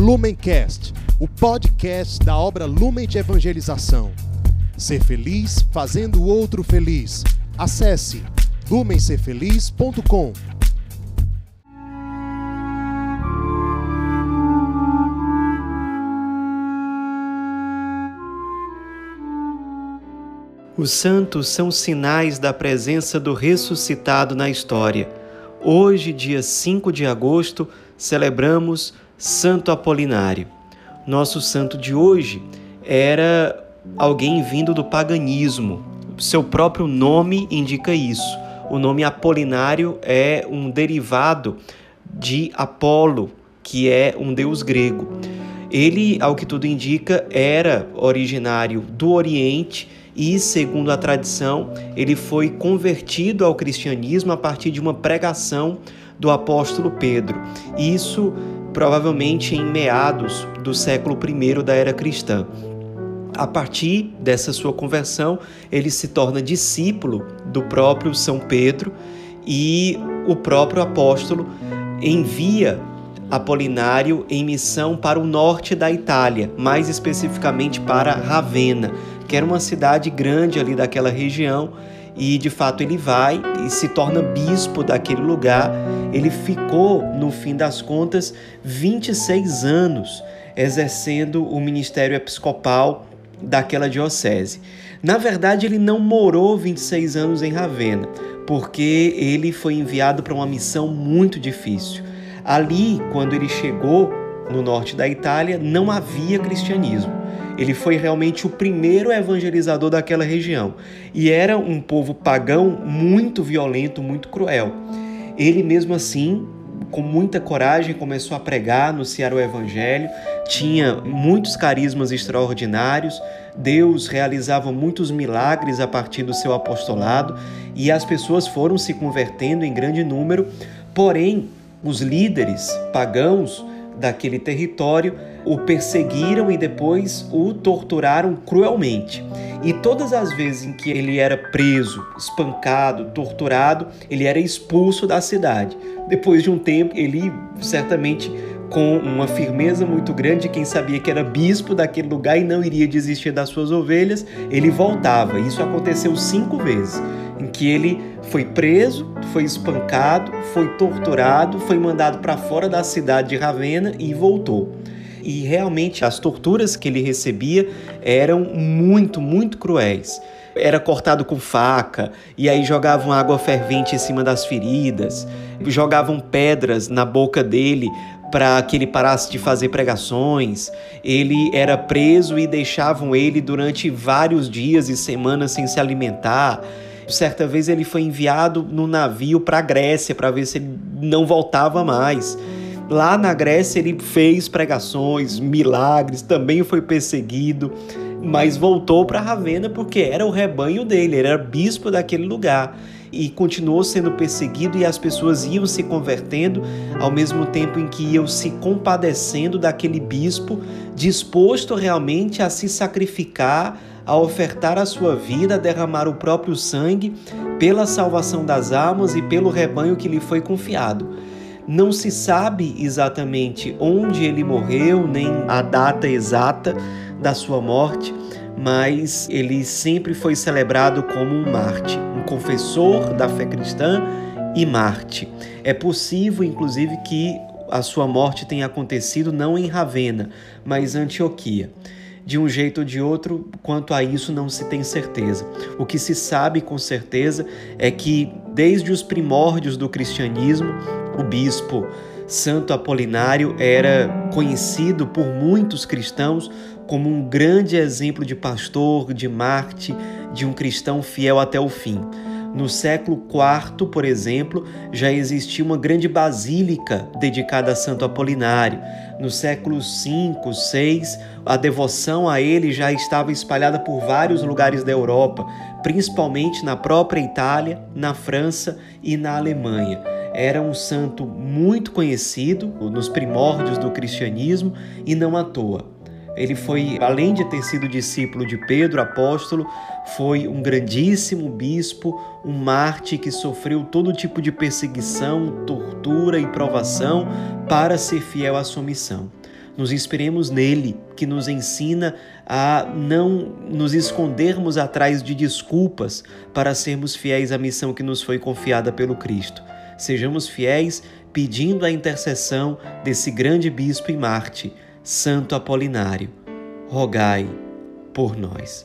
Lumencast, o podcast da obra Lumen de Evangelização. Ser feliz fazendo o outro feliz. Acesse lumencerfeliz.com. Os santos são sinais da presença do ressuscitado na história. Hoje, dia 5 de agosto, celebramos Santo Apolinário. Nosso santo de hoje era alguém vindo do paganismo. Seu próprio nome indica isso. O nome Apolinário é um derivado de Apolo, que é um deus grego. Ele, ao que tudo indica, era originário do Oriente e, segundo a tradição, ele foi convertido ao cristianismo a partir de uma pregação do apóstolo Pedro. Isso provavelmente em meados do século I da era cristã. A partir dessa sua conversão, ele se torna discípulo do próprio São Pedro e o próprio apóstolo envia Apolinário em missão para o norte da Itália, mais especificamente para Ravenna, que era uma cidade grande ali daquela região, e de fato ele vai e se torna bispo daquele lugar. Ele ficou, no fim das contas, 26 anos exercendo o ministério episcopal daquela diocese. Na verdade, ele não morou 26 anos em Ravenna, porque ele foi enviado para uma missão muito difícil. Ali, quando ele chegou no norte da Itália, não havia cristianismo. Ele foi realmente o primeiro evangelizador daquela região. E era um povo pagão muito violento, muito cruel. Ele mesmo assim, com muita coragem, começou a pregar, anunciar o evangelho, tinha muitos carismas extraordinários, Deus realizava muitos milagres a partir do seu apostolado. E as pessoas foram se convertendo em grande número, porém, os líderes pagãos daquele território o perseguiram e depois o torturaram cruelmente. E todas as vezes em que ele era preso, espancado, torturado, ele era expulso da cidade. Depois de um tempo, ele certamente com uma firmeza muito grande, quem sabia que era bispo daquele lugar e não iria desistir das suas ovelhas, ele voltava. Isso aconteceu cinco vezes, em que ele foi preso, foi espancado, foi torturado, foi mandado para fora da cidade de Ravenna e voltou. E realmente as torturas que ele recebia eram muito, muito cruéis. Era cortado com faca, e aí jogavam água fervente em cima das feridas, jogavam pedras na boca dele para que ele parasse de fazer pregações. Ele era preso e deixavam ele durante vários dias e semanas sem se alimentar. Certa vez ele foi enviado no navio para a Grécia para ver se ele não voltava mais. Lá na Grécia ele fez pregações, milagres, também foi perseguido, mas voltou para Ravenna porque era o rebanho dele, ele era bispo daquele lugar e continuou sendo perseguido e as pessoas iam se convertendo ao mesmo tempo em que iam se compadecendo daquele bispo disposto realmente a se sacrificar, a ofertar a sua vida, a derramar o próprio sangue pela salvação das almas e pelo rebanho que lhe foi confiado. Não se sabe exatamente onde ele morreu, nem a data exata da sua morte, mas ele sempre foi celebrado como um Marte, um confessor da fé cristã e Marte. É possível, inclusive, que a sua morte tenha acontecido não em Ravenna, mas em Antioquia. De um jeito ou de outro, quanto a isso não se tem certeza. O que se sabe com certeza é que, desde os primórdios do cristianismo, o bispo Santo Apolinário era conhecido por muitos cristãos como um grande exemplo de pastor, de Marte, de um cristão fiel até o fim. No século IV, por exemplo, já existia uma grande basílica dedicada a Santo Apolinário. No século V, VI, a devoção a ele já estava espalhada por vários lugares da Europa, principalmente na própria Itália, na França e na Alemanha era um santo muito conhecido nos primórdios do cristianismo e não à toa. Ele foi, além de ter sido discípulo de Pedro, apóstolo, foi um grandíssimo bispo, um mártir que sofreu todo tipo de perseguição, tortura e provação para ser fiel à sua missão. Nos inspiremos nele, que nos ensina a não nos escondermos atrás de desculpas para sermos fiéis à missão que nos foi confiada pelo Cristo. Sejamos fiéis pedindo a intercessão desse grande bispo e Marte, Santo Apolinário. Rogai por nós.